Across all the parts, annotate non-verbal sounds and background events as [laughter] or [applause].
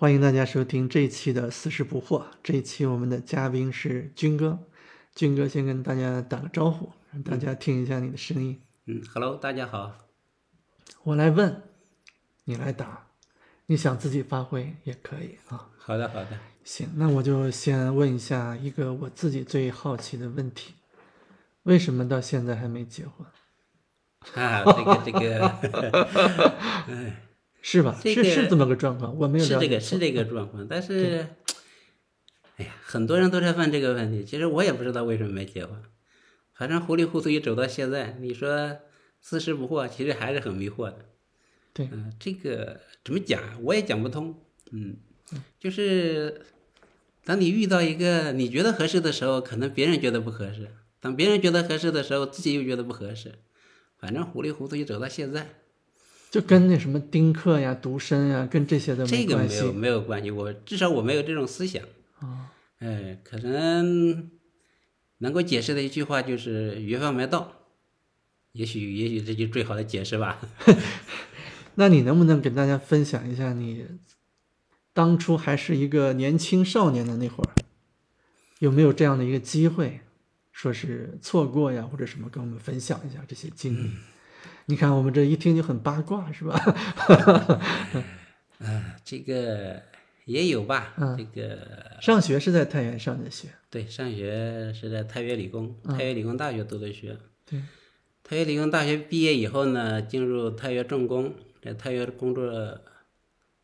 欢迎大家收听这一期的《四十不惑》。这一期我们的嘉宾是军哥，军哥先跟大家打个招呼，让大家听一下你的声音。嗯，Hello，大家好。我来问，你来答，你想自己发挥也可以啊。好的，好的。行，那我就先问一下一个我自己最好奇的问题：为什么到现在还没结婚？啊，这个这个，[laughs] 哎，是吧？这个是是这么个状况，我没有是这个是这个状况，但是，哎呀，很多人都在问这个问题，其实我也不知道为什么没结婚，反正糊里糊涂一走到现在，你说四十不惑，其实还是很迷惑的。对嗯、这个怎么讲，我也讲不通。嗯，就是当你遇到一个你觉得合适的时候，可能别人觉得不合适；当别人觉得合适的时候，自己又觉得不合适。反正糊里糊涂就走到现在，就跟那什么丁克呀、独身呀，跟这些的这个没有没有关系。我至少我没有这种思想。啊。哎，可能能够解释的一句话就是缘分没到。也许也许这就最好的解释吧。[laughs] 那你能不能给大家分享一下你当初还是一个年轻少年的那会儿，有没有这样的一个机会，说是错过呀，或者什么，跟我们分享一下这些经历？你看我们这一听就很八卦，是吧？啊，[laughs] 这个也有吧。嗯这个上学是在太原上的学，对，上学是在太原理工，太原理工大学读的学。对，太原理工大学毕业以后呢，进入太原重工，在太原工作，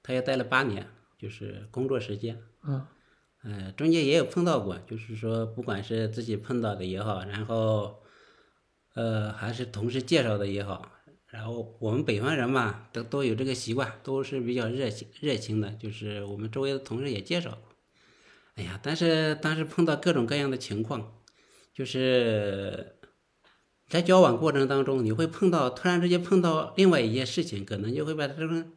太原待了八年，就是工作时间。嗯，呃，中间也有碰到过，就是说，不管是自己碰到的也好，然后，呃，还是同事介绍的也好，然后我们北方人嘛，都都有这个习惯，都是比较热情热情的，就是我们周围的同事也介绍过。哎呀，但是当时碰到各种各样的情况，就是在交往过程当中，你会碰到突然之间碰到另外一件事情，可能就会把这种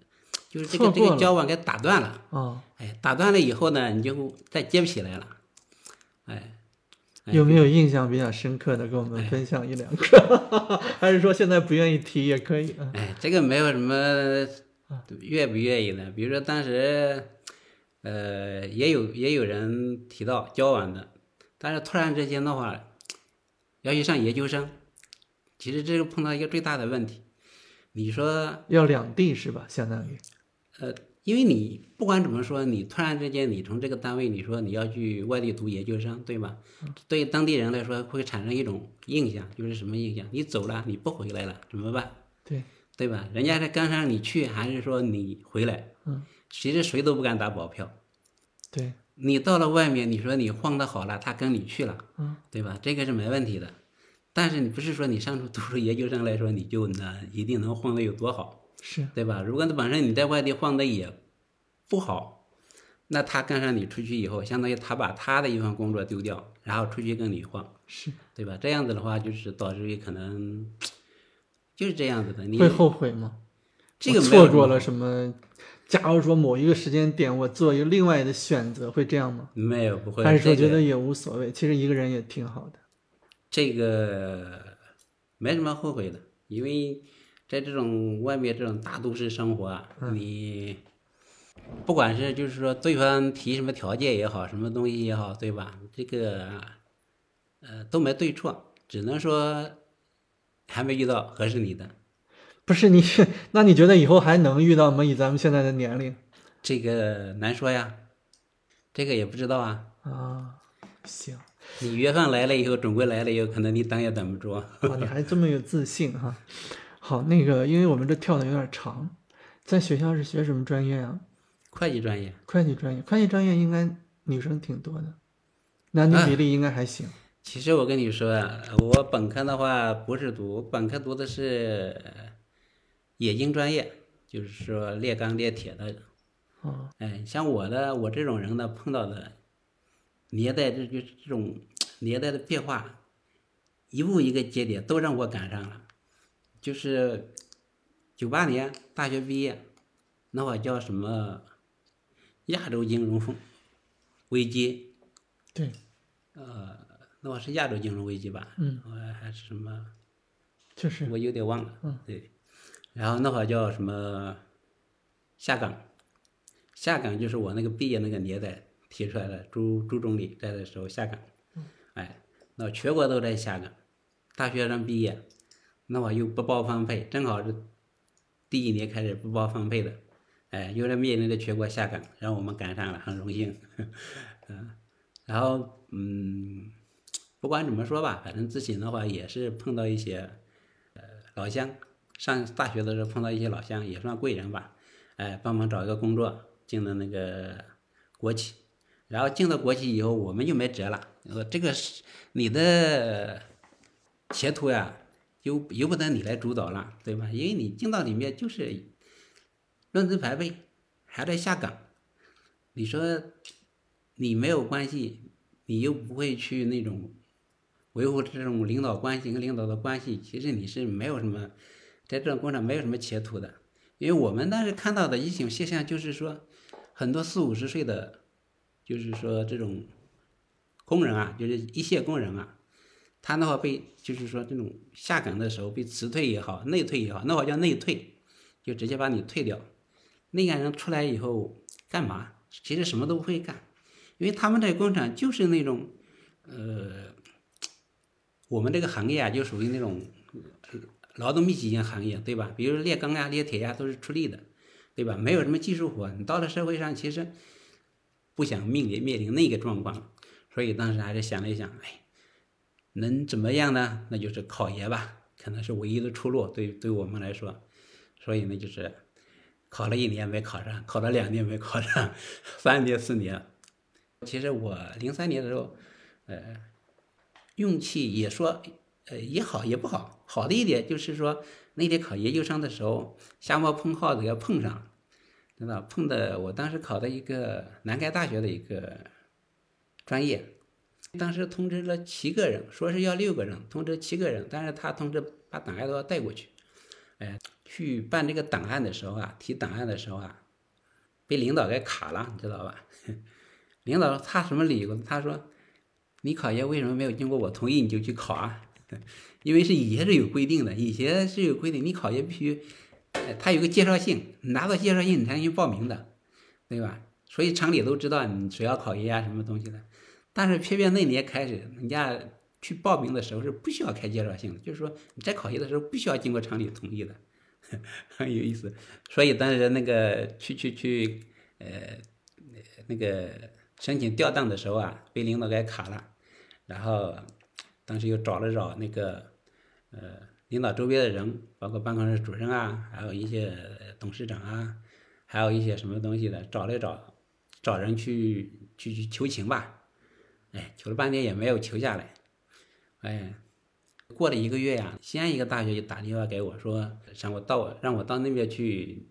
就是这个这个交往给打断了。啊，哎，打断了以后呢，你就再接不起来了。哎，哎有没有印象比较深刻的，跟我们分享一两个？[laughs] 还是说现在不愿意提也可以啊？哎，这个没有什么愿不愿意的。比如说当时，呃，也有也有人提到交往的，但是突然之间的话，要去上研究生，其实这个碰到一个最大的问题。你说要两地是吧？相当于呃，因为你不管怎么说，你突然之间你从这个单位你说你要去外地读研究生，对吧？对当地人来说会产生一种印象，就是什么印象？你走了，你不回来了，怎么办？对，对吧？人家是刚让你去，还是说你回来？嗯，其实谁都不敢打保票。对，你到了外面，你说你晃的好了，他跟你去了，嗯，对吧？这个是没问题的。但是你不是说你上出读书研究生来说，你就能一定能混的有多好？是对吧？如果他本身你在外地晃的也不好，那他跟上你出去以后，相当于他把他的一份工作丢掉，然后出去跟你晃，是，对吧？这样子的话，就是导致于可能就是这样子的。你会后悔吗？这个错过了什么？假如说某一个时间点我做一个另外的选择，会这样吗？没有不会，还是说觉得也无所谓？其实一个人也挺好的。这个没什么后悔的，因为在这种外面这种大都市生活啊，你不管是就是说对方提什么条件也好，什么东西也好，对吧？这个呃都没对错，只能说还没遇到合适你的。不是你，[laughs] 那你觉得以后还能遇到吗？以咱们现在的年龄这个难说呀，这个也不知道啊。啊，行，你缘分来了以后，总归来了以后，可能你等也等不住。啊，你还这么有自信哈。好，那个，因为我们这跳的有点长，在学校是学什么专业啊？会计专业，会计专业，会计专业应该女生挺多的，男女比例应该还行。其实我跟你说啊，我本科的话不是读，本科读的是冶金专业，就是说炼钢炼铁的。哦，哎，像我的我这种人呢，碰到的年代这就这种年代的变化，一步一个节点都让我赶上了。就是九八年大学毕业，那会儿叫什么亚洲金融风危机，对，呃那会儿是亚洲金融危机吧？嗯，我还是什么？确实我有点忘了。嗯，对。然后那会儿叫什么下岗，下岗就是我那个毕业那个年代提出来的，朱朱总理在的时候下岗，哎，那全国都在下岗，大学生毕业，那我又不包分配，正好是第一年开始不包分配的，哎，又在面临着全国下岗，让我们赶上了，很荣幸，[laughs] 嗯，然后嗯，不管怎么说吧，反正之前的话也是碰到一些呃老乡，上大学的时候碰到一些老乡，也算贵人吧，哎，帮忙找一个工作，进了那个国企，然后进了国企以后，我们就没辙了，你说这个是你的前途呀。由由不得你来主导了，对吧？因为你进到里面就是论资排辈，还在下岗。你说你没有关系，你又不会去那种维护这种领导关系跟领导的关系，其实你是没有什么在这种工厂没有什么前途的。因为我们当时看到的一种现象就是说，很多四五十岁的，就是说这种工人啊，就是一线工人啊。他那会被，就是说这种下岗的时候被辞退也好，内退也好，那会叫内退，就直接把你退掉。那个人出来以后干嘛？其实什么都不会干，因为他们在工厂就是那种，呃，我们这个行业啊，就属于那种劳动密集型行业，对吧？比如炼钢呀、炼铁呀，都是出力的，对吧？没有什么技术活。你到了社会上，其实不想面临面临那个状况，所以当时还是想了一想，哎。能怎么样呢？那就是考研吧，可能是唯一的出路。对，对我们来说，所以呢，就是考了一年没考上，考了两年没考上，[laughs] 三年四年。其实我零三年的时候，呃，运气也说，呃，也好也不好。好的一点就是说，那天考研究生的时候，瞎猫碰耗子要碰上，知道碰的。我当时考的一个南开大学的一个专业。当时通知了七个人，说是要六个人，通知七个人，但是他通知把档案都要带过去。哎，去办这个档案的时候啊，提档案的时候啊，被领导给卡了，你知道吧？[laughs] 领导他什么理由？他说：“你考研为什么没有经过我同意你就去考啊？[laughs] 因为是以前是有规定的，以前是有规定，你考研必须，他有个介绍信，拿到介绍信你才能去报名的，对吧？所以厂里都知道你谁要考研啊，什么东西的。”但是偏偏那年开始，人家去报名的时候是不需要开介绍信的，就是说你在考研的时候不需要经过厂里同意的，[laughs] 很有意思。所以当时那个去去去，呃，那个申请调档的时候啊，被领导给卡了。然后当时又找了找那个呃领导周边的人，包括办公室主任啊，还有一些董事长啊，还有一些什么东西的，找来找找人去去去求情吧。哎，求了半天也没有求下来。哎，过了一个月呀，西安一个大学就打电话给我说，让我到让我到那边去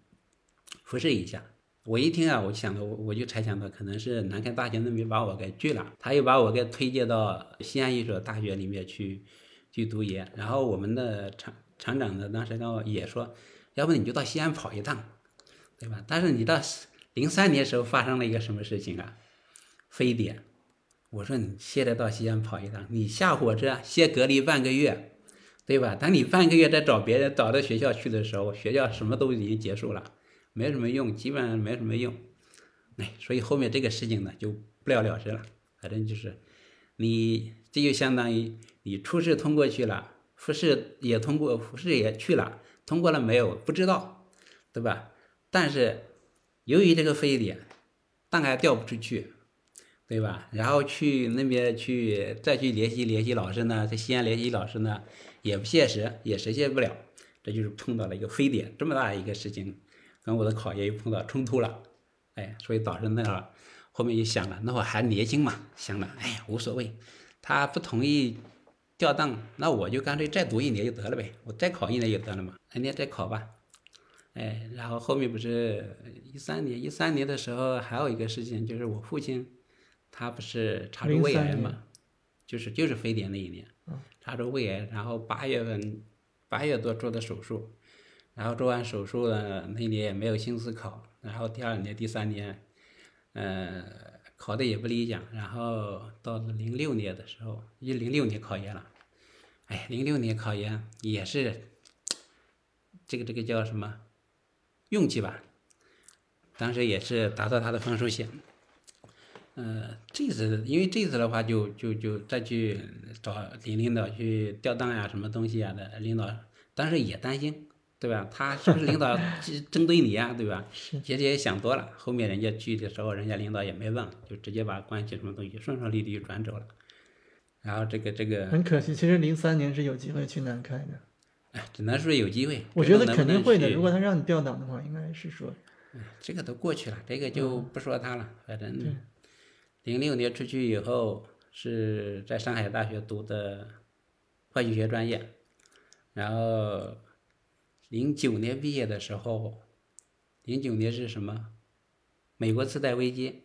复试一下。我一听啊，我想着我我就猜想到可能是南开大学那边把我给拒了，他又把我给推荐到西安一所大学里面去去读研。然后我们的厂厂长呢，当时跟我也说，要不你就到西安跑一趟，对吧？但是你到零三年时候发生了一个什么事情啊？非典。我说你现在到西安跑一趟，你下火车先隔离半个月，对吧？等你半个月再找别人找到学校去的时候，学校什么都已经结束了，没什么用，基本上没什么用。哎，所以后面这个事情呢就不了了之了。反正就是你这就相当于你初试通过去了，复试也通过，复试也去了，通过了没有不知道，对吧？但是由于这个非典，档案调不出去。对吧？然后去那边去再去联系联系老师呢，在西安联系老师呢，也不现实，也实现不了。这就是碰到了一个非典这么大一个事情，跟我的考研又碰到冲突了，哎，所以导致那会儿后面就想了，那会儿还年轻嘛，想了，哎呀，无所谓，他不同意调档，那我就干脆再读一年就得了呗，我再考一年就得了嘛，明年再考吧，哎，然后后面不是一三年，一三年的时候还有一个事情，就是我父亲。他不是查出胃癌嘛，就是就是非典那一年，查出胃癌，然后八月份八月多做的手术，然后做完手术呢，那年也没有心思考，然后第二年第三年，呃，考的也不理想，然后到了零六年的时候，一零六年考研了，哎，零六年考研也是，这个这个叫什么运气吧，当时也是达到他的分数线。呃，这次因为这次的话就，就就再去找李领导去调档呀，什么东西呀的领导，当时也担心，对吧？他是不是领导针针对你呀，对吧？是其实也想多了，后面人家去的时候，人家领导也没问，就直接把关系什么东西顺顺利利就转走了。然后这个这个，很可惜，其实零三年是有机会去南开的，哎，只能说有机会。我觉得肯定会的。如果他让你调档的话，应该是说，这个都过去了，这个就不说他了。反正零六年出去以后是在上海大学读的会计学专业，然后零九年毕业的时候，零九年是什么？美国次贷危机。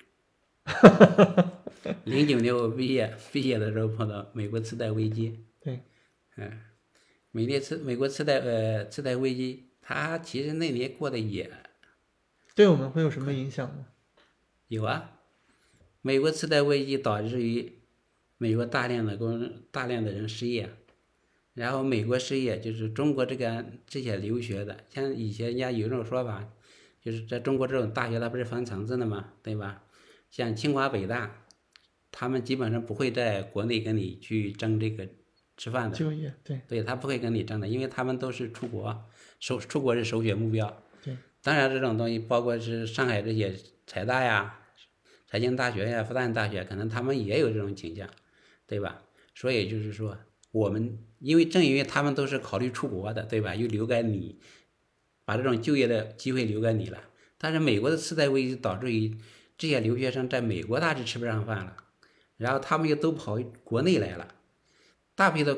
零九年我毕业，毕业的时候碰到美国次贷危机。[laughs] 对，嗯，美列次美国次贷呃次贷危机，他其实那年过得也对我们会有什么影响吗？有啊，美国次贷危机导致于美国大量的工大量的人失业，然后美国失业就是中国这个这些留学的，像以前人家有一种说法，就是在中国这种大学它不是分层次的嘛，对吧？像清华北大，他们基本上不会在国内跟你去争这个吃饭的，就业，对对他不会跟你争的，因为他们都是出国，首出国是首选目标。对，当然这种东西包括是上海这些财大呀、财经大学呀、复旦大学，可能他们也有这种倾向，对吧？所以就是说，我们因为正因为他们都是考虑出国的，对吧？又留给你，把这种就业的机会留给你了。但是美国的次贷危机导致于这些留学生在美国大致吃不上饭了，然后他们又都跑国内来了，大批的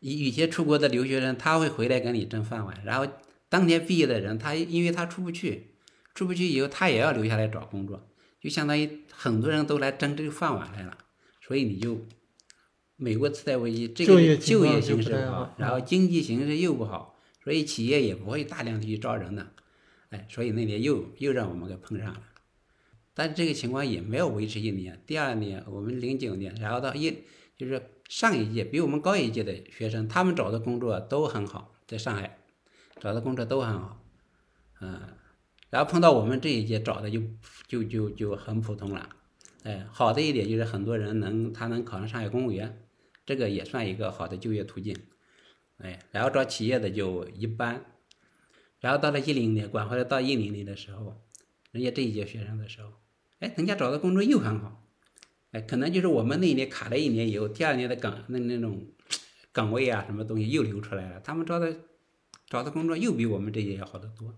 以以前出国的留学生他会回来跟你争饭碗，然后当年毕业的人他因为他出不去，出不去以后他也要留下来找工作，就相当于很多人都来争这个饭碗来了，所以你就美国次贷危机这个就业形势不好，然后经济形势又不好，所以企业也不会大量的去招人的，哎，所以那年又又让我们给碰上了。但是这个情况也没有维持一年，第二年我们零九年，然后到一就是上一届比我们高一届的学生，他们找的工作都很好，在上海找的工作都很好，嗯，然后碰到我们这一届找的就就就就很普通了，哎，好的一点就是很多人能他能考上上海公务员，这个也算一个好的就业途径，哎，然后找企业的就一般，然后到了一零年，管回来到一零年的时候，人家这一届学生的时候，哎，人家找的工作又很好，哎，可能就是我们那一年卡了一年以后，第二年的岗那那种岗位啊，什么东西又流出来了，他们找的找的工作又比我们这届要好得多，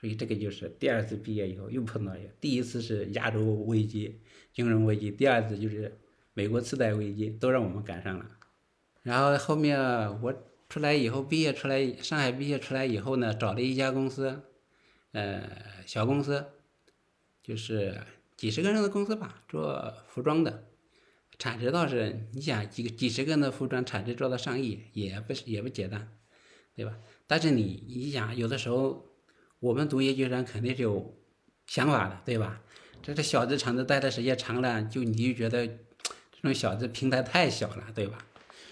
所以这个就是第二次毕业以后又碰到一个，第一次是亚洲危机、金融危机，第二次就是美国次贷危机，都让我们赶上了。然后后面我出来以后，毕业出来，上海毕业出来以后呢，找了一家公司，呃，小公司，就是几十个人的公司吧，做服装的，产值倒是你想几几十个人的服装产值做到上亿，也不是也不简单，对吧？但是你你想，有的时候我们读研究生肯定是有想法的，对吧？这这小资厂子待的时间长了，就你就觉得这种小资平台太小了，对吧？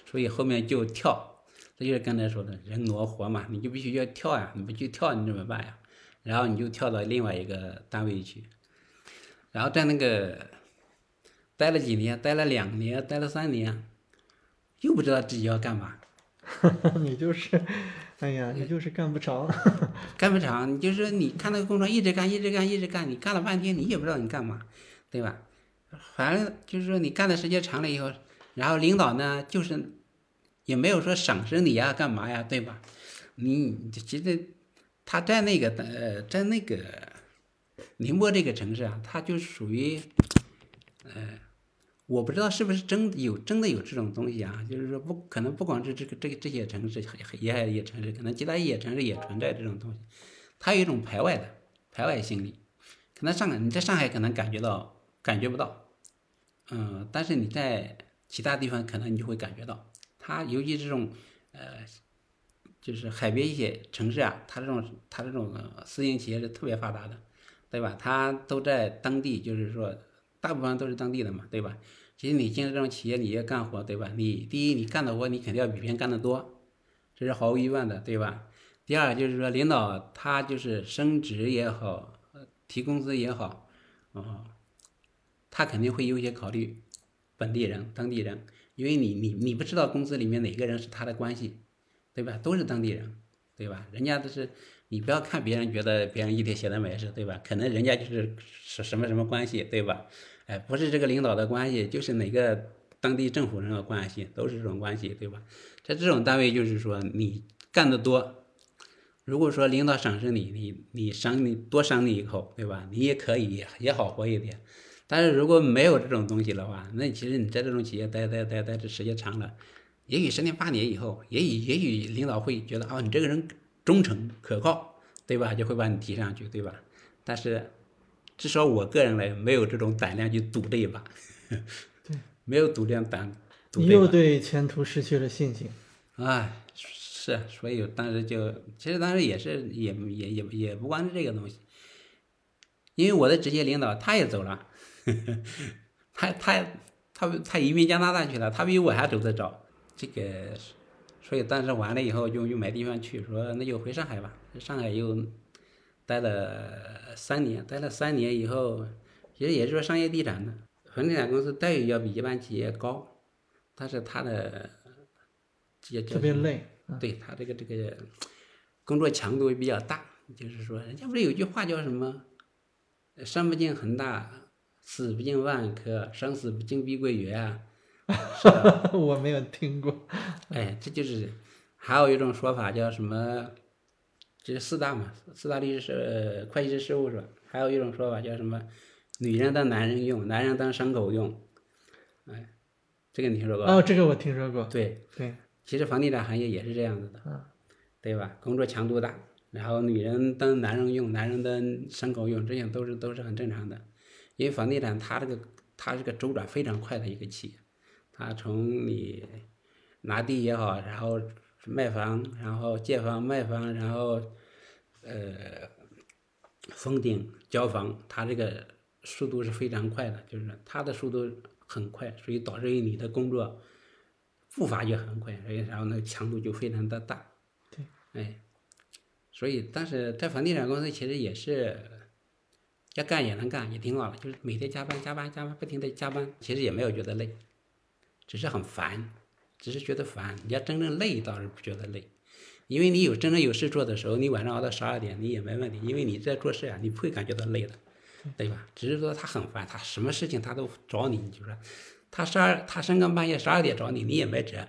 所以后面就跳，这就是刚才说的人挪活嘛，你就必须要跳呀，你不去跳你怎么办呀？然后你就跳到另外一个单位去，然后在那个待了几年，待了两年，待了三年，又不知道自己要干嘛，[laughs] 你就是，哎呀，你就是干不长。[laughs] 干不长，你就是你看那个工作一直干，一直干，一直干，你干了半天，你也不知道你干嘛，对吧？反正就是说你干的时间长了以后，然后领导呢就是也没有说赏识你呀，干嘛呀，对吧？你其实他在那个呃，在那个宁波这个城市啊，他就属于呃，我不知道是不是真有真的有这种东西啊，就是说不可能不光是这个这个这些城市，沿海一些城市，可能其他一些城市也存在这种东西。它有一种排外的排外心理，可能上海你在上海可能感觉到感觉不到，嗯，但是你在其他地方可能你就会感觉到，它尤其这种呃，就是海边一些城市啊，它这种它这种私营企业是特别发达的，对吧？它都在当地，就是说大部分都是当地的嘛，对吧？其实你进入这种企业，你要干活，对吧？你第一你干的活你肯定要比别人干得多，这是毫无疑问的，对吧？第二就是说，领导他就是升职也好，提工资也好，哦，他肯定会优先考虑本地人、当地人，因为你你你不知道公司里面哪个人是他的关系，对吧？都是当地人，对吧？人家都是你不要看别人觉得别人一天写的没事，对吧？可能人家就是是什么什么关系，对吧？哎，不是这个领导的关系，就是哪个当地政府人的关系，都是这种关系，对吧？在这种单位，就是说你干得多，如果说领导赏识你，你你赏你多赏你一口，对吧？你也可以也也好活一点。但是如果没有这种东西的话，那其实你在这种企业待待待待这时间长了，也许十年八年以后，也许也许领导会觉得啊、你这个人忠诚可靠，对吧？就会把你提上去，对吧？但是至少我个人来没有这种胆量去赌这一把，对，[laughs] 没有赌这样胆，赌你又。对前途失去了信心。哎，是，所以当时就，其实当时也是，也也也也不光是这个东西，因为我的直接领导他也走了，[laughs] 他他他他移民加拿大去了，他比我还走得早，这个，所以当时完了以后就又没地方去，说那就回上海吧，上海又待了三年，待了三年以后，其实也是说商业地产的，房地产公司待遇要比一般企业高，但是他的也特别累。嗯对他这个这个工作强度也比较大，就是说，人家不是有句话叫什么“生不进恒大，死不进万科，生死不进碧桂园”啊，[laughs] 是吧？我没有听过。哎，这就是还有一种说法叫什么？这是四大嘛，四大律师呃会计师事务所。还有一种说法叫什么？女人当男人用，男人当牲口用。哎，这个你听说过吧？哦，这个我听说过。对，对，其实房地产行业也是这样子的，嗯对吧？工作强度大，然后女人当男人用，男人当牲口用，这些都是都是很正常的。因为房地产它这个它是个周转非常快的一个企业，它从你拿地也好，然后卖房，然后借房卖房，然后呃封顶交房，它这个速度是非常快的，就是它的速度很快，所以导致于你的工作步伐也很快，所以然后那个强度就非常的大。对，哎，所以但是在房地产公司其实也是要干也能干，也挺好的，就是每天加班加班加班，不停的加班，其实也没有觉得累，只是很烦，只是觉得烦。你要真正累倒是不觉得累，因为你有真正有事做的时候，你晚上熬到十二点你也没问题，因为你在做事啊，你不会感觉到累的，对吧？只是说他很烦，他什么事情他都找你，你就说他十二他深更半夜十二点找你，你也没辙，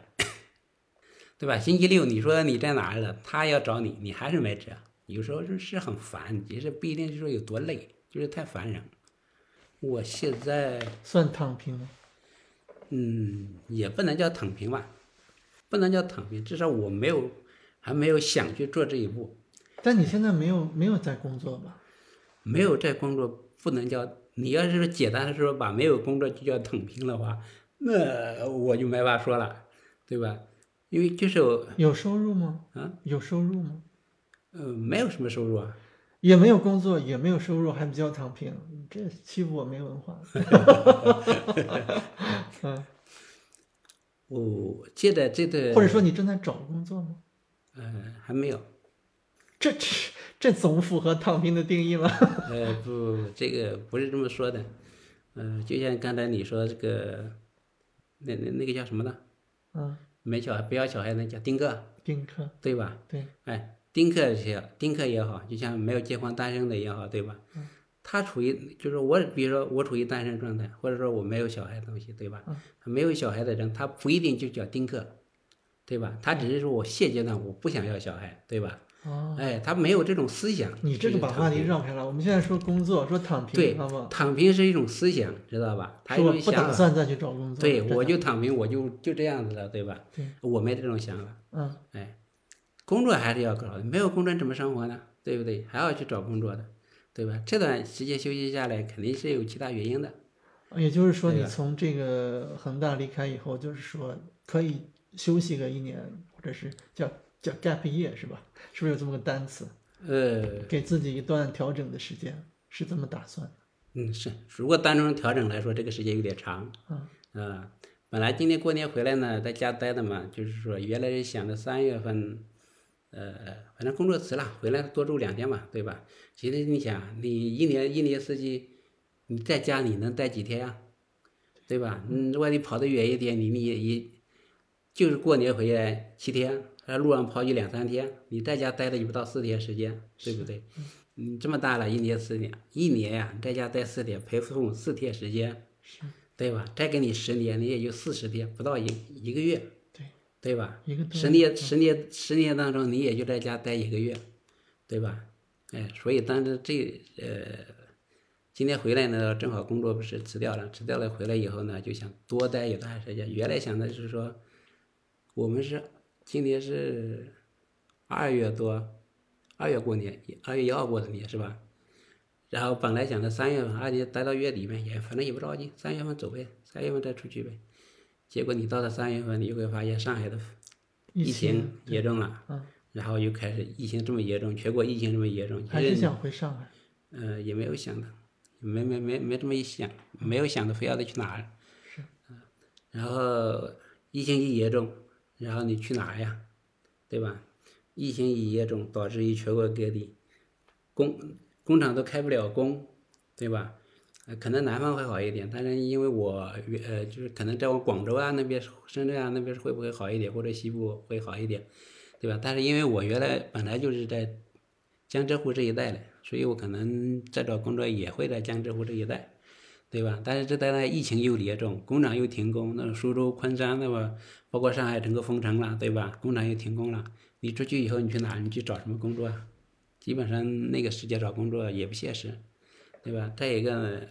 对吧？星期六你说你在哪儿了，他要找你，你还是没辙。有时候是是很烦，其实不一定就是说有多累，就是太烦人。我现在算躺平吗？嗯，也不能叫躺平吧，不能叫躺平，至少我没有还没有想去做这一步，但你现在没有没有在工作吧？没有在工作，不能叫你要是说简单的说把没有工作就叫躺平的话，那我就没法说了，对吧？因为就是我有收入吗？啊，有收入吗？呃没有什么收入啊，也没有工作，也没有收入，还比较躺平？你这欺负我没文化。[laughs] 嗯，我记得这个或者说你正在找工作吗？呃还没有，这这这总符合躺平的定义吗。[laughs] 呃不，这个不是这么说的，呃就像刚才你说这个，那那那个叫什么呢？嗯，没小孩不要小孩那叫丁克，丁克，对吧？对，哎，丁克也丁克也好，就像没有结婚单身的也好，对吧？嗯他处于就是我，比如说我处于单身状态，或者说我没有小孩的东西，对吧？嗯没有小孩的人，他不一定就叫丁克，对吧？他只是说我现阶段我不想要小孩，对吧？哦，哎，他没有这种思想。你这个把话题绕开了。我们现在说工作，说躺平，对？躺平是一种思想，知道吧？他是我不有一种想法。打算再去找工作。对，我就躺平，我就就这样子了，对吧？对我没这种想法。嗯，哎，工作还是要搞的，没有工作怎么生活呢？对不对？还要去找工作的，对吧？这段时间休息下来，肯定是有其他原因的。也就是说，你从这个恒大离开以后，就是说可以休息个一年，或者是叫叫 gap year 是吧？是不是有这么个单词？呃，给自己一段调整的时间，是这么打算的。嗯，是。如果单纯调整来说，这个时间有点长。嗯啊，本来今年过年回来呢，在家待的嘛，就是说原来是想着三月份，呃，反正工作辞了，回来多住两天嘛，对吧？其实你想，你一年一年四季，你在家你能待几天呀、对吧？嗯，外地跑得远一点，你你也也就是过年回来七天，在路上跑一两三天，你在家待了也不到四天时间，对不对？你这么大了，一年四年，一年呀、你在家待四天，陪父母四天时间，对吧？再给你十年，你也就四十天，不到一一个月，对对吧？十年十年十年当中，你也就在家待一个月，对吧？哎，所以当时这呃，今天回来呢，正好工作不是辞掉了，辞掉了回来以后呢，就想多待一段时间。原来想的是说，我们是今年是二月多，二月过年，二月一号过的年是吧？然后本来想着三月份，二月待到月底呗，也反正也不着急，三月份走呗，三月份再出去呗。结果你到了三月份，你会发现上海的疫情严重了，嗯然后又开始疫情这么严重，全国疫情这么严重，还是想回上海。呃也没有想的，没没没没这么一想，没有想着非要得去哪儿。是。然后疫情一严重，然后你去哪儿呀？对吧？疫情一严重，导致于全国各地工工厂都开不了工，对吧？呃，可能南方会好一点，但是因为我呃就是可能在我广州啊那边、深圳啊那边会不会好一点，或者西部会好一点，对吧？但是因为我原来本来就是在江浙沪这一带的，所以我可能再找工作也会在江浙沪这一带，对吧？但是这带来疫情又严重，工厂又停工，那苏州、昆山那么，包括上海整个封城了，对吧？工厂又停工了，你出去以后你去哪？你去找什么工作啊？基本上那个时间找工作也不现实，对吧？再一个呢，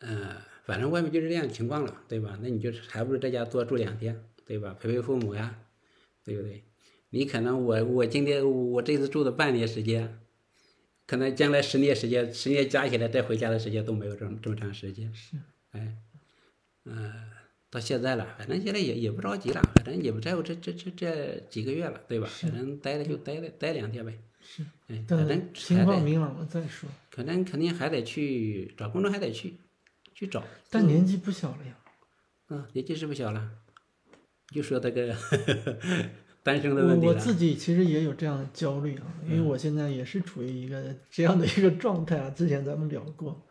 呃，反正外面就是这样情况了，对吧？那你就还不如在家多住两天，对吧？陪陪父母呀，对不对？你可能我我今天我这次住的半年时间，可能将来十年时间，十年加起来再回家的时间都没有这么这么长时间。是，哎，呃，到现在了，反正现在也也不着急了，反正也不在乎这这这这几个月了，对吧？反正待了就待了待两天呗。是，哎，反情况明朗了再说。可能肯定还得去找工作，还得去去找。但年纪不小了呀。嗯，年纪是不小了，就说这个 [laughs] 单身的我问题了。我自己其实也有这样的焦虑啊，因为我现在也是处于一个这样的一个状态啊。之前咱们聊过，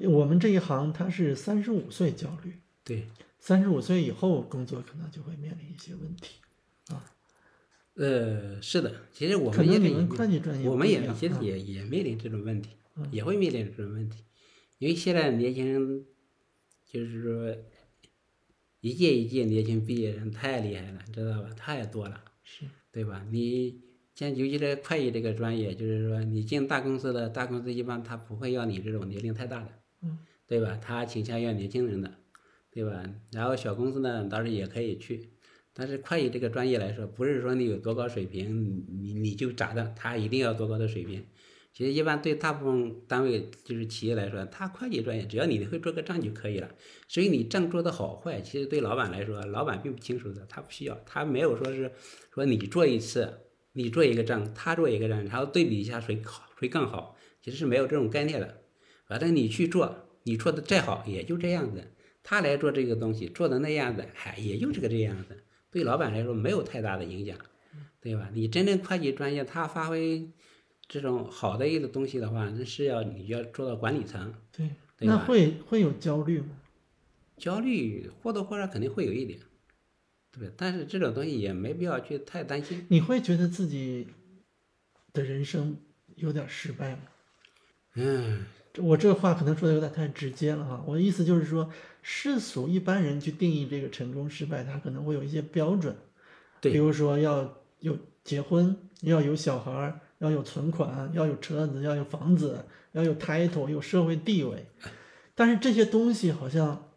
我们这一行它是三十五岁焦虑，对，三十五岁以后工作可能就会面临一些问题啊。呃，是的，其实我们也得能会计专业我们也也也面临这种问题，嗯也会面临这种问题，因为现在年轻人就是说一届一届年轻毕业生太厉害了，知道吧？太多了，是对吧？你像尤其是会计这个专业，就是说你进大公司的，大公司一般他不会要你这种年龄太大的，嗯，对吧？他倾向要年轻人的，对吧？然后小公司呢，倒是也可以去，但是会计这个专业来说，不是说你有多高水平，你你你就咋的，他一定要多高的水平。其实一般对大部分单位就是企业来说，他会计专业只要你会做个账就可以了。所以你账做的好坏，其实对老板来说，老板并不清楚的，他不需要，他没有说是说你做一次，你做一个账，他做一个账，然后对比一下谁好谁更好，其实是没有这种概念的。反正你去做，你做的再好也就这样子，他来做这个东西做的那样子，嗨，也就这个这样子，对老板来说没有太大的影响，对吧？你真正会计专业，他发挥这种好的一个东西的话，那是要你要做到管理层，对，那对那会会有焦虑吗？焦虑或多或少肯定会有一点，对？但是这种东西也没必要去太担心。你会觉得自己的人生有点失败吗？嗯，我这话可能说的有点太直接了哈，我的意思就是说，世俗一般人去定义这个成功失败，他可能会有一些标准，对比如说要有结婚，要有小孩儿，要有存款，要有车子，要有房子，要有 title，有社会地位，但是这些东西好像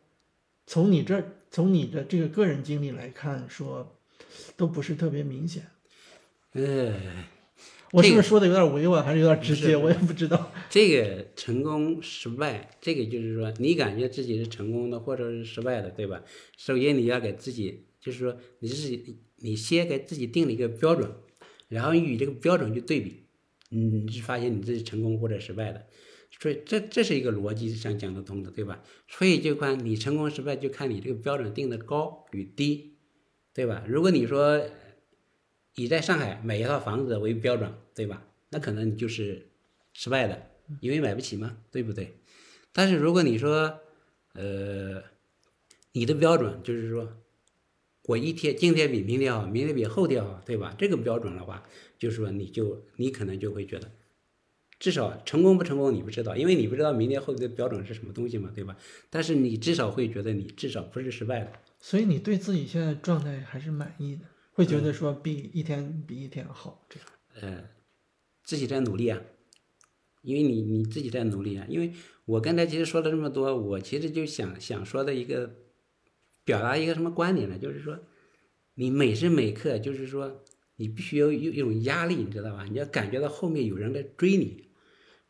从你这，从你的这个个人经历来看，说都不是特别明显。呃，我是不是说的有点委婉，还是有点直接？我也不知道。这个成功失败，这个就是说你感觉自己是成功的或者是失败的，对吧？首先你要给自己，就是说你自己，你先给自己定了一个标准，然后与这个标准去对比，你就发现你自己成功或者失败的。所以这这是一个逻辑上讲得通的，对吧？所以就看你成功失败，就看你这个标准定的高与低，对吧？如果你说以在上海买一套房子为标准，对吧？那可能你就是失败的，因为买不起嘛，对不对？但是如果你说，呃，你的标准就是说，我一天今天比明天好，明天比后天好，对吧？这个标准的话，就是说你就你可能就会觉得，至少成功不成功你不知道，因为你不知道明天后天的标准是什么东西嘛，对吧？但是你至少会觉得你至少不是失败的。所以你对自己现在状态还是满意的，会觉得说比一天比一天好，这样。呃，自己在努力啊，因为你你自己在努力啊。因为我刚才其实说了这么多，我其实就想想说的一个，表达一个什么观点呢？就是说，你每时每刻就是说，你必须有有一种压力，你知道吧？你要感觉到后面有人在追你，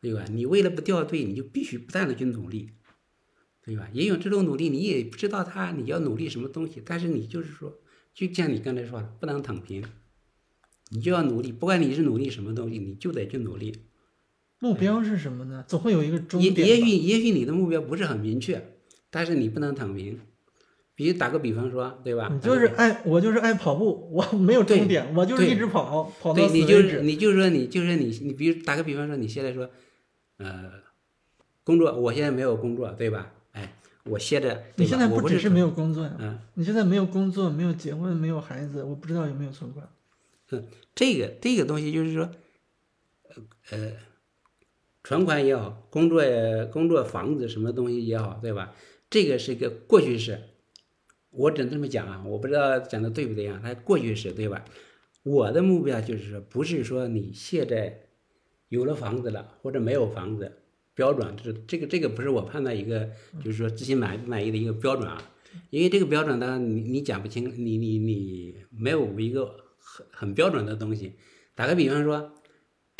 对吧？你为了不掉队，你就必须不断的去努力，对吧？也有这种努力，你也不知道他你要努力什么东西，但是你就是说，就像你刚才说的，不能躺平。你就要努力，不管你是努力什么东西，你就得去努力。目标是什么呢？总会有一个终也点也。也许也许你的目标不是很明确，但是你不能躺平。比如打个比方说，对吧？你就是爱我就是爱跑步，我没有终点，我就是一直跑，跑到死。你就是你就是说你就是你你比如打个比方说，你现在说，呃，工作我现在没有工作，对吧？哎，我歇着。你现在不只是没有工作呀？嗯，你现在没有工作，没有结婚，没有孩子，我不知道有没有存款。嗯这个这个东西就是说，呃呃，存款也好，工作也工作房子什么东西也好，对吧？这个是一个过去式，我只能这么讲啊，我不知道讲的对不对啊，它过去式对吧？我的目标就是说，不是说你现在有了房子了或者没有房子，标准就是这个这个不是我判断一个就是说自己满不满意的一个标准啊，因为这个标准呢，你你讲不清，你你你没有一个很很标准的东西。打个比方说，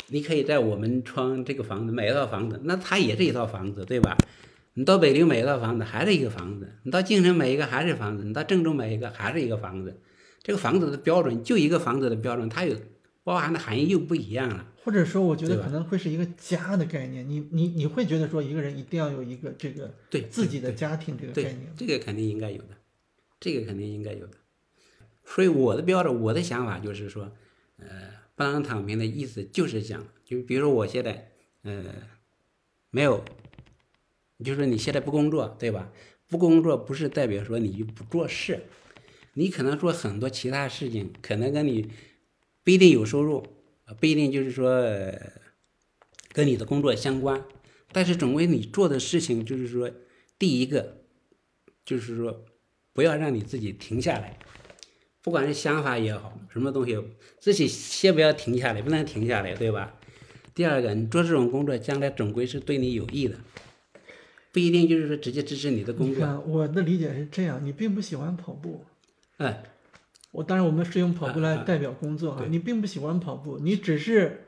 你可以在我们村这个房子买一套房子，那它也是一套房子，对吧？你到北陵买一套房子，还是一个房子；你到京城买一个，还是房子；你到郑州买一个，还是一个房子。这个房子的标准，就一个房子的标准，它有包含的含义又不一样了。或者说，我觉得可能会是一个家的概念。你你你会觉得说，一个人一定要有一个这个对自己的家庭这个概对念，。这个肯定应该有的，这个肯定应该有的。所以我的标准，我的想法就是说，呃，不能躺平的意思就是讲，就比如说我现在，呃，没有，就是说你现在不工作，对吧？不工作不是代表说你就不做事，你可能做很多其他事情，可能跟你不一定有收入，不一定就是说、跟你的工作相关，但是总归你做的事情就是说，第一个就是说，不要让你自己停下来，不管是想法也好，什么东西，自己先不要停下来，不能停下来，对吧？第二个，你做这种工作，将来总归是对你有益的，不一定就是说直接支持你的工作。我的理解是这样：你并不喜欢跑步。哎，我当然，我们是用跑步来代表工作啊。对你并不喜欢跑步，你只是，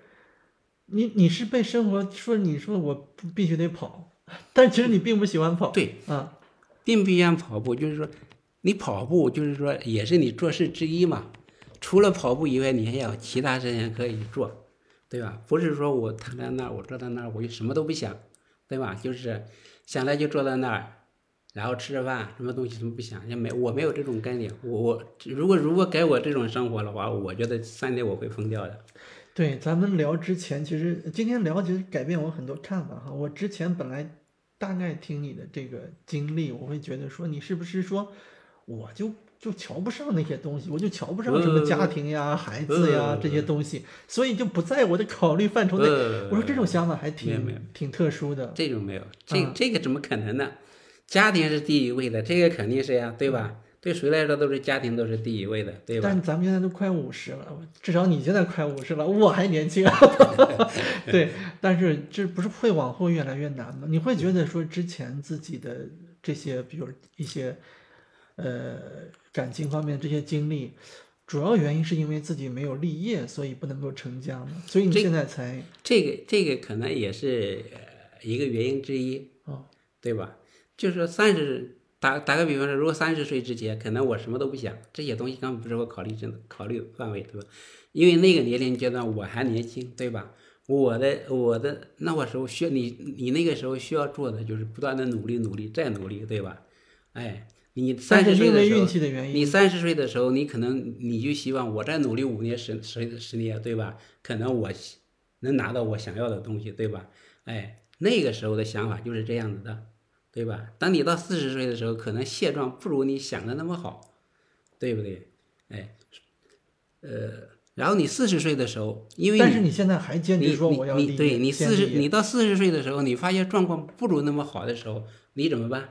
你你是被生活说你说我必须得跑，[laughs] 但其实你并不喜欢跑。对，啊，并不一样跑步，就是说，你跑步就是说也是你做事之一嘛。除了跑步以外，你还有其他事情可以做，对吧？不是说我躺在那儿，我坐在那儿，我就什么都不想，对吧？就是想来就坐在那儿，然后吃着饭，什么东西都不想，也没我没有这种概念。我我如果如果给我这种生活的话，我觉得三天我会疯掉的。对，咱们聊之前，其实今天聊其实改变我很多看法哈。我之前本来大概听你的这个经历，我会觉得说你是不是说我就就瞧不上那些东西，我就瞧不上什么家庭呀、孩子呀呃这些东西，所以就不在我的考虑范畴内。呃，我说这种想法还挺挺特殊的。这种没有，这嗯这个怎么可能呢？家庭是第一位的，这个肯定是呀，对吧？对谁来说都是家庭都是第一位的，对吧？但咱们现在都快五十了，至少你现在快五十了，我还年轻。[laughs] [laughs] 对，但是这不是会往后越来越难吗？你会觉得说之前自己的这些，比如一些呃感情方面这些经历，主要原因是因为自己没有立业，所以不能够成家嘛？所以你现在才这个这个可能也是呃一个原因之一，哦，对吧？就是说三十打打个比方说，如果三十岁之前，可能我什么都不想，这些东西根本不是我考虑真的考虑范围，对吧？因为那个年龄阶段我还年轻，对吧？我的我的那个时候需要你你那个时候需要做的就是不断的努力努力再努力，对吧？哎，你三十岁的时候，气的原因，你三十岁的时候，你可能你就希望我再努力五年、十十十年，对吧？可能我能拿到我想要的东西，对吧？哎，那个时候的想法就是这样子的，对吧？当你到四十岁的时候，可能现状不如你想的那么好，对不对？哎，呃，然后你四十岁的时候，因为但是你现在还坚你持说我要你你对你四十，你到四十岁的时候，你发现状况不如那么好的时候，你怎么办？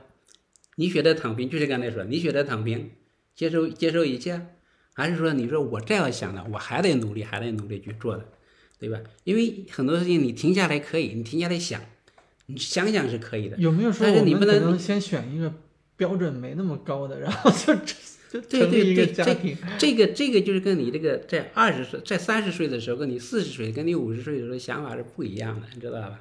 你选择躺平，就是刚才说，你选择躺平，接受接受一切，还是说你说我这样想的，我还得努力，还得努力去做的，对吧？因为很多事情你停下来可以，你停下来想，你想想是可以的。有没有说但是我们你不能可能先选一个标准没那么高的，然后就就对成立一个对对家庭？这个这个就是跟你这个在二十岁、在三十岁的时候，跟你四十岁、跟你五十岁的时候想法是不一样的，你知道吧？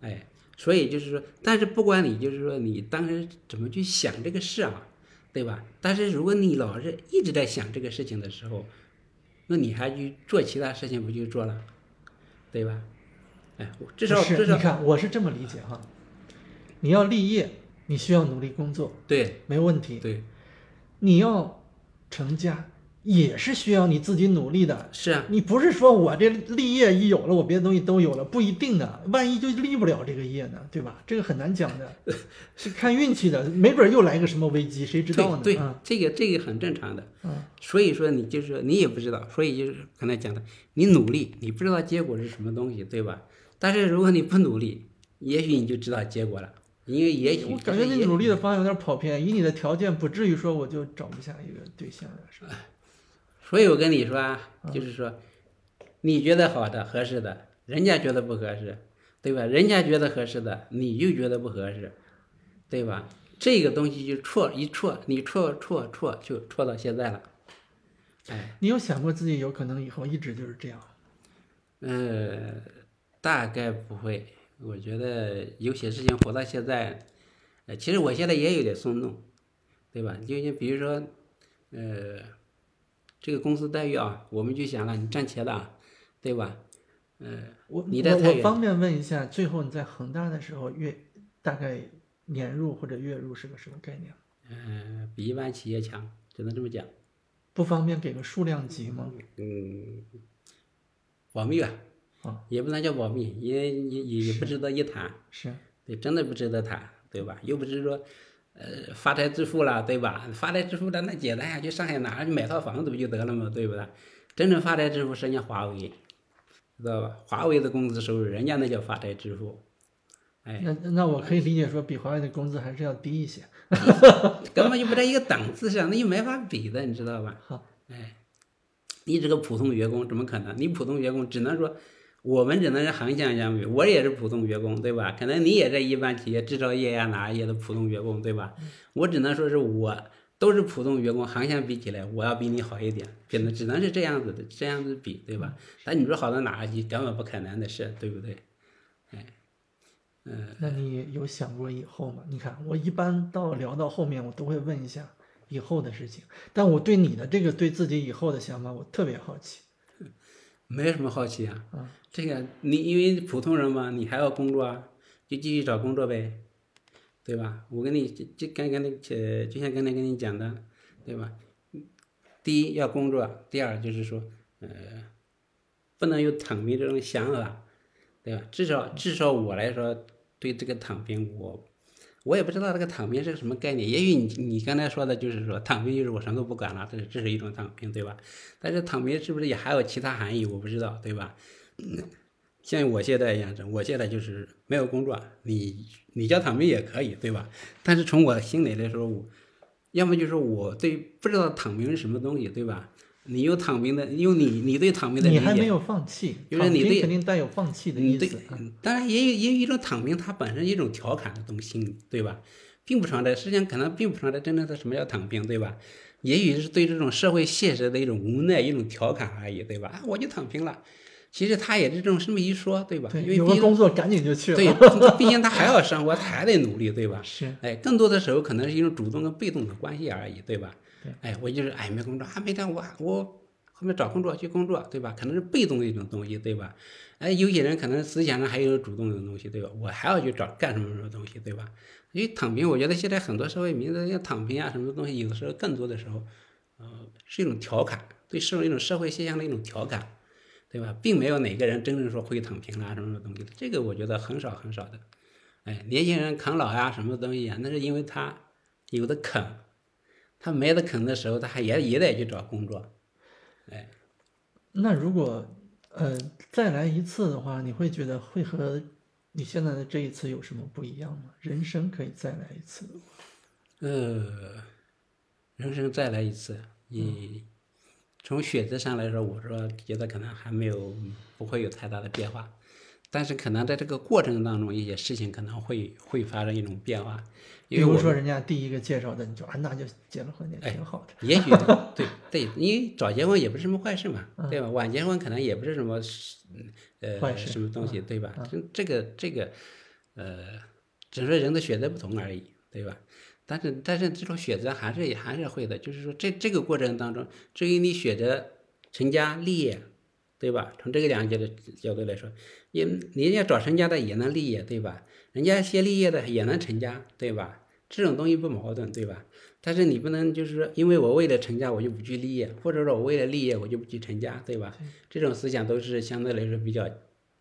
哎，所以就是说，但是不管你就是说你当时怎么去想这个事啊，对吧？但是如果你老是一直在想这个事情的时候，那你还去做其他事情不就做了，对吧？哎，我至少是至少你看，我是这么理解哈，你要立业，你需要努力工作，对没问题。对你要成家，也是需要你自己努力的。是啊，你不是说我这立业一有了，我别的东西都有了，不一定的，万一就立不了这个业呢，对吧？这个很难讲的，[laughs] 是看运气的，没准又来个什么危机，谁知道呢？对这个这个很正常的。嗯所以说你就是你也不知道，所以就是刚才讲的，你努力，你不知道结果是什么东西，对吧？但是如果你不努力，也许你就知道结果了，因为也许我感觉你努力的方向有点跑偏，以你的条件，不至于说我就找不下一个对象了，是吧？所以我跟你说啊，嗯就是说，你觉得好的、合适的，人家觉得不合适，对吧？人家觉得合适的，你就觉得不合适，对吧？这个东西就错一错，你错错错就错到现在了。哎，你有想过自己有可能以后一直就是这样？呃，大概不会。我觉得有些事情活到现在，呃，其实我现在也有点松动，对吧？就就比如说，呃，这个公司待遇啊，我们就想了，你赚钱的啊，对吧？呃，我你我我方便问一下，最后你在恒大的时候月大概年入或者月入是个什么概念？呃，比一般企业强，只能这么讲。不方便给个数量级吗？嗯，保密吧，啊，也不能叫保密，也也也不值得一谈。是，对，真的不值得谈，对吧？又不是说，呃，发财致富了，对吧？发财致富的那简单呀，去上海哪儿去买套房子不就得了嘛？对不对？真正发财致富是人家华为，知道吧？华为的工资收入，人家那叫发财致富，哎，那那我可以理解说，比华为的工资还是要低一些。[laughs] 根本就不在一个档次上，那就没法比的，你知道吧？好，哎，你这个普通员工怎么可能？你普通员工只能说，我们只能是横向相比，我也是普通员工，对吧？可能你也在一般企业制造业呀、哪也的普通员工，对吧？我只能说是我都是普通员工，横向比起来，我要比你好一点，只能只能是这样子的，这样子比，对吧？但你说好到哪儿去，根本不可能的事，对不对？哎，嗯那你有想过以后吗？你看，我一般到聊到后面，我都会问一下以后的事情。但我对你的这个对自己以后的想法，我特别好奇。没什么好奇啊。嗯这个你因为普通人嘛，你还要工作啊，就继续找工作呗，对吧？我跟你就就刚刚那呃，就像刚才跟你讲的，对吧？第一要工作，第二就是说，呃，不能有躺平这种想法，对吧？至少至少我来说，对这个躺平我。我也不知道这个躺平是个什么概念，也许你你刚才说的就是说躺平就是我什么都不管了，这是这是一种躺平，对吧？但是躺平是不是也还有其他含义？我不知道，对吧？像我现在一样，我现在就是没有工作，你你叫躺平也可以，对吧？但是从我心里来说，我要么就是我对不知道躺平是什么东西，对吧？你有躺平的，有你你对躺平的理解，你还没有放弃，就是你对肯定带有放弃的你对意思。，嗯当然也有也有一种躺平，它本身一种调侃的东西，对吧？并不存在，实际上可能并不存在真正的什么叫躺平，对吧？也许是对这种社会现实的一种无奈，一种调侃而已，对吧？啊，我就躺平了。其实他也是这种这么一说，对吧？因对，有个为毕竟工作赶紧就去了。对，毕竟他还要生活，[laughs] 他还得努力，对吧？是，哎，更多的时候可能是一种主动跟被动的关系而已，对吧？哎，我就是哎没工作啊，没干我我后面找工作去工作，对吧？可能是被动的一种东西，对吧？哎，有些人可能思想上还有主动的东西，对吧？我还要去找干什么什么东西，对吧？因为躺平，我觉得现在很多社会名字像躺平啊，什么东西，有的时候更多的时候，呃，是一种调侃，对社会一种社会现象的一种调侃，对吧？并没有哪个人真正说会躺平啦，什么什么东西，这个我觉得很少很少的。哎，年轻人啃老呀，什么东西呀，那是因为他有的啃，他没得啃的时候，他还也也得去找工作，哎。那如果呃再来一次的话，你会觉得会和你现在的这一次有什么不一样吗？人生可以再来一次。呃，人生再来一次，你从选择上来说，我说觉得可能还没有不会有太大的变化。但是可能在这个过程当中，一些事情可能会会发生一种变化。比如说，人家第一个介绍的，你就啊，那就结了婚也挺好的。也许 [laughs] 对对，因为早结婚也不是什么坏事嘛，对吧？晚结婚可能也不是什么呃坏什么东西，对吧？这这个这个呃，只是人的选择不同而已，对吧？但是但是这种选择还是还是会的，就是说这这个过程当中，至于你选择成家立业。对吧？从这个两个角的角度来说，你人家找成家的也能立业，对吧？人家先立业的也能成家，对吧？这种东西不矛盾，对吧？但是你不能就是说，因为我为了成家，我就不去立业，或者说我为了立业，我就不去成家，对吧？这种思想都是相对来说比较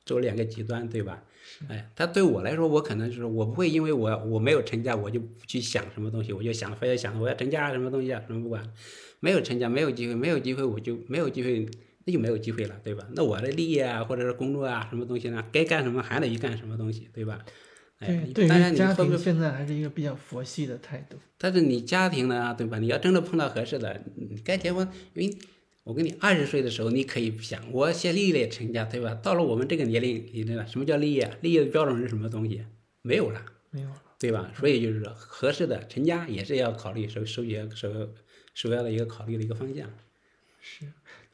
走两个极端，对吧？哎，他对我来说，我可能就是我不会因为我我没有成家，我就不去想什么东西，我就想非要想我要成家什么东西啊，什么不管，没有成家，没有机会，没有机会，我就没有机会。那就没有机会了，对吧？那我的利益啊，或者是工作啊，什么东西呢？该干什么还得去干什么东西，对吧？对，对于家庭现在还是一个比较佛系的态度。但是你家庭呢，对吧？你要真的碰到合适的，该结婚，因为我跟你二十岁的时候，你可以想，我先立业成家，对吧？到了我们这个年龄，你对吧？什么叫立业？立业的标准是什么东西？没有了，没有了，对吧？所以就是说，合适的成家也是要考虑首首先首首要的一个考虑的一个方向。是。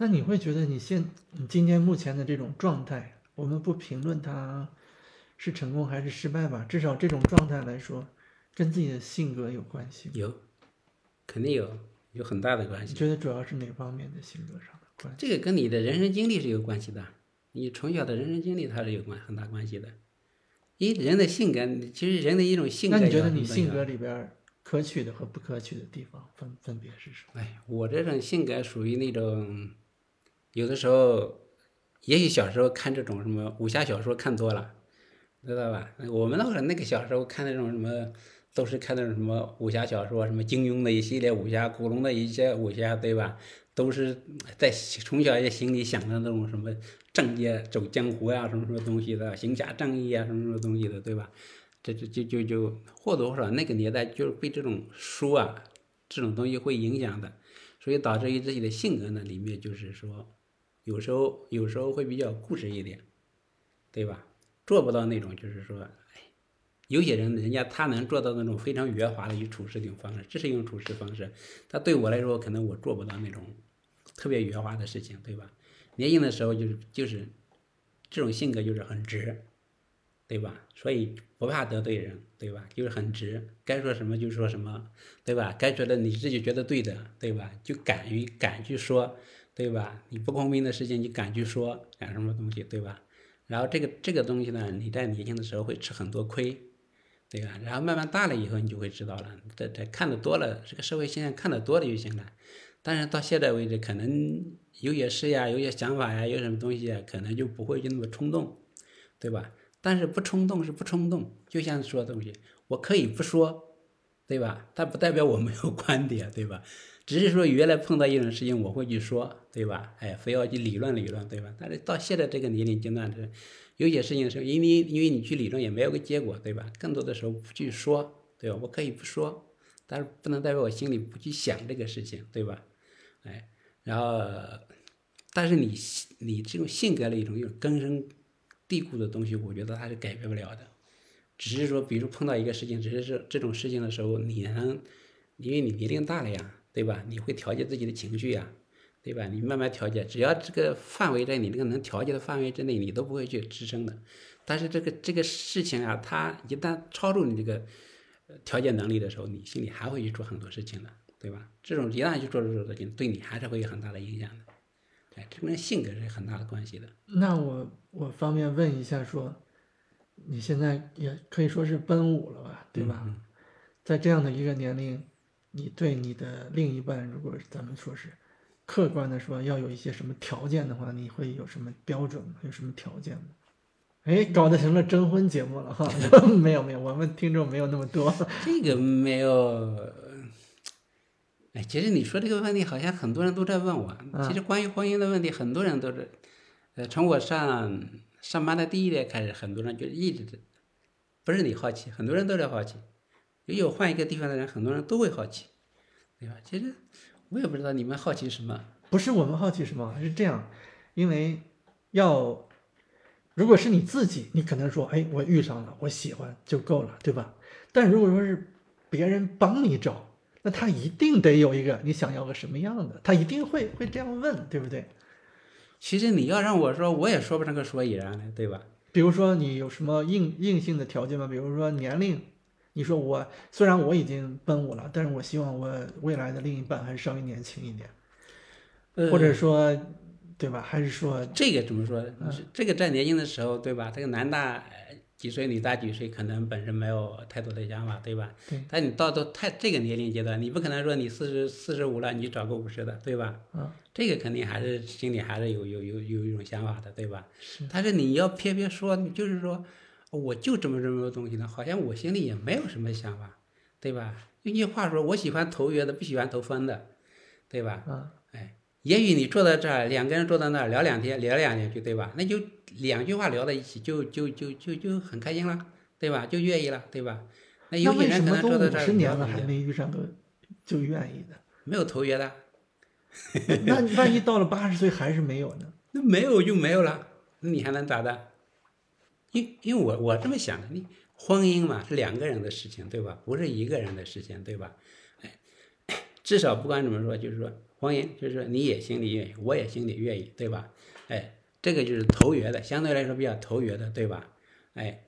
那你会觉得你现你今天目前的这种状态，我们不评论它是成功还是失败吧，至少这种状态来说，跟自己的性格有关系。有，肯定有，有很大的关系。你觉得主要是哪方面的性格上的关系？这个跟你的人生经历是有关系的，你从小的人生经历它是有关很大关系的。因为人的性格，其实人的一种性格。那你觉得你性格里边？可取的和不可取的地方分分别是什么？哎，我这种性格属于那种，有的时候，也许小时候看这种什么武侠小说看多了，知道吧？我们那会儿那个小时候看那种什么，都是看那种什么武侠小说，什么金庸的一系列武侠，古龙的一些武侠，对吧？都是在从小也心里想的那种什么正业走江湖呀，什么什么东西的，行侠仗义啊，什么什么东西的，对吧？这就就就就或多或少那个年代就是被这种书啊这种东西会影响的，所以导致于自己的性格呢里面就是说，有时候有时候会比较固执一点，对吧？做不到那种就是说，哎，有些人人家他能做到那种非常圆滑的一处事这种方式，这是一种处事方式。他对我来说，可能我做不到那种特别圆滑的事情，对吧？年轻的时候就是就是这种性格就是很直。对吧？所以不怕得罪人，对吧？就是很直，该说什么就说什么，对吧？该觉得你自己觉得对的，对吧？就敢于敢去说，对吧？你不公平的事情你敢去说，敢什么东西，对吧？然后这个这个东西呢，你在年轻的时候会吃很多亏，对吧？然后慢慢大了以后，你就会知道了，这这看的多了，这个社会现象看的多了就行了。但是到现在为止，可能有些事呀，有些想法呀，有什么东西啊，可能就不会就那么冲动，对吧？但是不冲动是不冲动，就像说东西，我可以不说，对吧？但不代表我没有观点，对吧？只是说原来碰到一种事情我会去说，对吧？哎，非要去理论理论，对吧？但是到现在这个年龄阶段是，有些事情的时候，因为因为你去理论也没有个结果，对吧？更多的时候不去说，对吧？我可以不说，但是不能代表我心里不去想这个事情，对吧？哎，然后，但是你你这种性格的一种一种根深。蒂固的东西，我觉得它是改变不了的。只是说，比如碰到一个事情，只是说这种事情的时候，你能，因为你年龄大了呀，对吧？你会调节自己的情绪呀，对吧？你慢慢调节，只要这个范围在你那个能调节的范围之内，你都不会去吱声的。但是这个这个事情啊，它一旦超出你这个调节能力的时候，你心里还会去做很多事情的，对吧？这种一旦去做这种事情，对你还是会有很大的影响的。哎，这跟性格是很大的关系的。那我我方便问一下说，你现在也可以说是奔五了吧，对吧？在这样的一个年龄，你对你的另一半，如果咱们说是客观的说，要有一些什么条件的话，你会有什么标准吗？有什么条件吗？哎，搞得成了征婚节目了哈！[laughs] 没有没有，我们听众没有那么多。这个没有，哎，其实你说这个问题，好像很多人都在问我。其实关于婚姻的问题，很多人都是，呃，从我上上班的第一天开始，很多人就一直，不是你好奇，很多人都在好奇。有换一个地方的人，很多人都会好奇，对吧？其实我也不知道你们好奇什么。不是我们好奇什么，是这样，因为要，如果是你自己，你可能说，哎，我遇上了，我喜欢就够了，对吧？但如果说是别人帮你找。那他一定得有一个你想要个什么样的，他一定会会这样问，对不对？其实你要让我说，我也说不上个所以然来，对吧？比如说你有什么硬硬性的条件吗？比如说年龄，你说我虽然我已经奔五了，但是我希望我未来的另一半还是稍微年轻一点，或者说，对吧？还是说这个怎么说？这个在年轻的时候，对吧？这个男大。几岁女大几岁，可能本身没有太多的想法，对吧？对。但你到到太这个年龄阶段，你不可能说你四十四十五了，你找个五十的，对吧？嗯。这个肯定还是心里还是有有有有一种想法的，对吧？是。但是你要偏偏说，就是说，我就这么这么多东西呢，好像我心里也没有什么想法，对吧？用句话说，我喜欢投约的，不喜欢投分的，对吧？嗯。哎，也许你坐在这儿，两个人坐在那儿聊两天，聊两天去，对吧？那就。两句话聊在一起就就就就就很开心了，对吧？就愿意了，对吧？那有些人可能坐在这五十年了还没遇上个就愿意的，没有投约的。那 [laughs] 万一到了八十岁还是没有呢？那没有就没有了，那你还能咋的？因因为我我这么想的，你婚姻嘛是两个人的事情，对吧？不是一个人的事情，对吧？哎，[coughs] 至少不管怎么说，就是说婚姻，就是说你也心里愿意，我也心里愿意，对吧？哎。这个就是投缘的，相对来说比较投缘的，对吧？哎，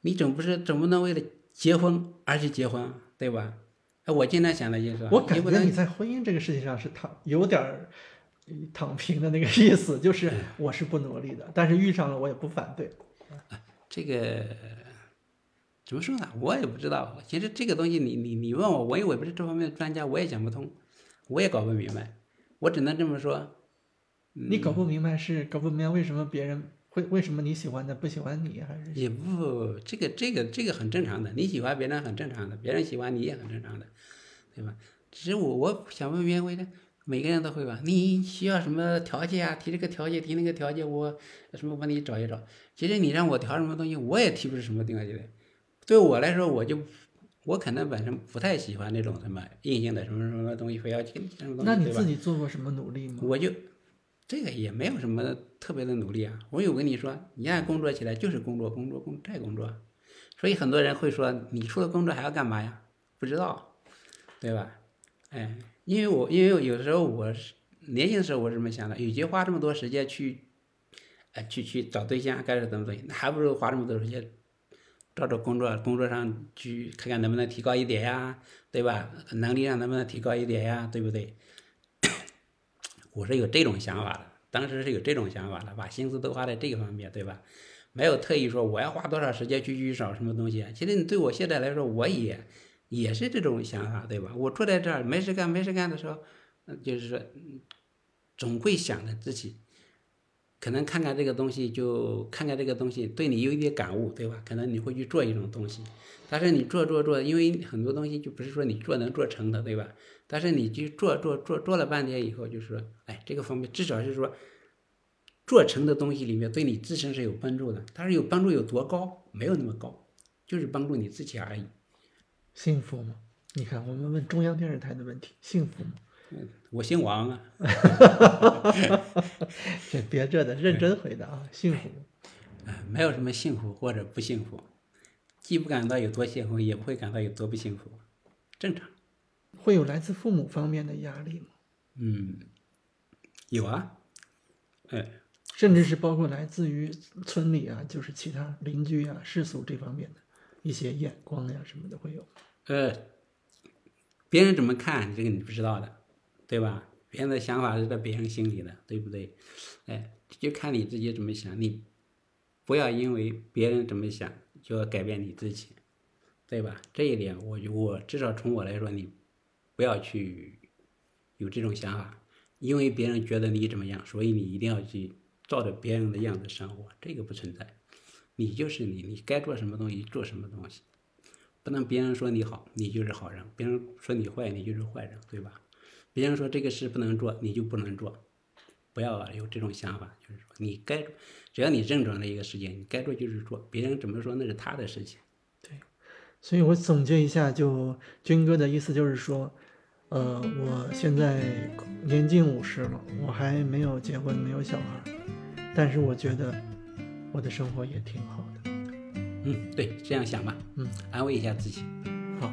你总不是总不能为了结婚而去结婚，对吧？哎，我经常想的就是，我感觉你在婚姻这个事情上是躺有点躺平的那个意思，就是我是不努力的，但是遇上了我也不反对。这个怎么说呢？我也不知道。其实这个东西，你你你问我，我也我不是这方面的专家，我也讲不通，我也搞不明白。我只能这么说。你搞不明白是搞不明白为什么别人会为什么你喜欢的不喜欢你还是也不这个这个这个很正常的你喜欢别人很正常的别人喜欢你也很正常的，对吧？只是我我想问别人，每个人都会吧？你需要什么条件啊？提这个条件提那个条件，我什么帮你找一找。其实你让我调什么东西，我也提不出什么条件来。对我来说，我就我可能本身不太喜欢那种什么硬性的什么什么东西，非要去什么东西，那你自己做过什么努力吗？我就。这个也没有什么特别的努力啊！我有跟你说，一旦工作起来就是工作，工作，工再工作。所以很多人会说，你除了工作还要干嘛呀？不知道，对吧？哎，因为我因为有的时候我是年轻的时候我是这么想的，与其花这么多时间去，哎，去去找对象，该是怎么东西，那还不如花这么多时间，找找工作，工作上去看看能不能提高一点呀，对吧？能力上能不能提高一点呀，对不对？[coughs] 我是有这种想法的，当时是有这种想法的，把心思都花在这个方面，对吧？没有特意说我要花多少时间去去找什么东西。其实你对我现在来说，我也也是这种想法，对吧？我坐在这儿没事干，没事干的时候，就是说，总会想着自己，可能看看这个东西，就看看这个东西，对你有一点感悟，对吧？可能你会去做一种东西，但是你做做做，因为很多东西就不是说你做能做成的，对吧？但是你去做做做做了半天以后，就是说，哎，这个方面至少是说，做成的东西里面对你自身是有帮助的。但是有帮助有多高？没有那么高，就是帮助你自己而已。幸福吗？你看，我们问中央电视台的问题，幸福吗？嗯，我姓王啊。[laughs] 这别这的，认真回答啊，幸福。哎，没有什么幸福或者不幸福，既不感到有多幸福，也不会感到有多不幸福，正常。会有来自父母方面的压力吗？嗯，有啊，哎，甚至是包括来自于村里啊，就是其他邻居啊、世俗这方面的一些眼光呀什么的会有。呃，别人怎么看这个你不知道的，对吧？别人的想法是在别人心里的，对不对？哎，就看你自己怎么想，你不要因为别人怎么想就要改变你自己，对吧？这一点，我就我至少从我来说，你不要去有这种想法，因为别人觉得你怎么样，所以你一定要去照着别人的样子生活，这个不存在。你就是你，你该做什么东西做什么东西，不能别人说你好，你就是好人；别人说你坏，你就是坏人，对吧？别人说这个事不能做，你就不能做，不要有这种想法。就是说，你该只要你认准了一个事情，你该做就是做，别人怎么说那是他的事情。对所以我总结一下，就军哥的意思就是说，呃，我现在年近五十了，我还没有结婚，没有小孩，但是我觉得我的生活也挺好的。嗯，对，这样想吧，嗯，安慰一下自己。好，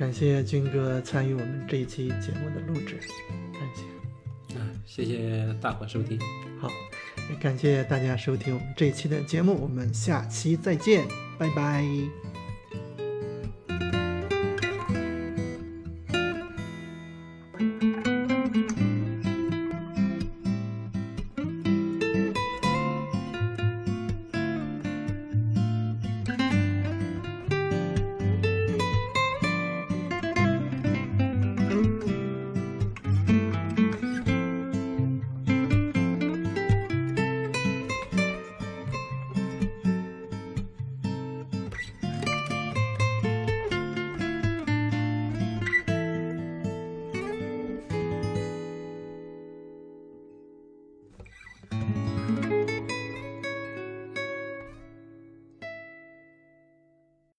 感谢军哥参与我们这一期节目的录制，感谢。啊，谢谢大伙收听。好，也感谢大家收听我们这一期的节目，我们下期再见，拜拜。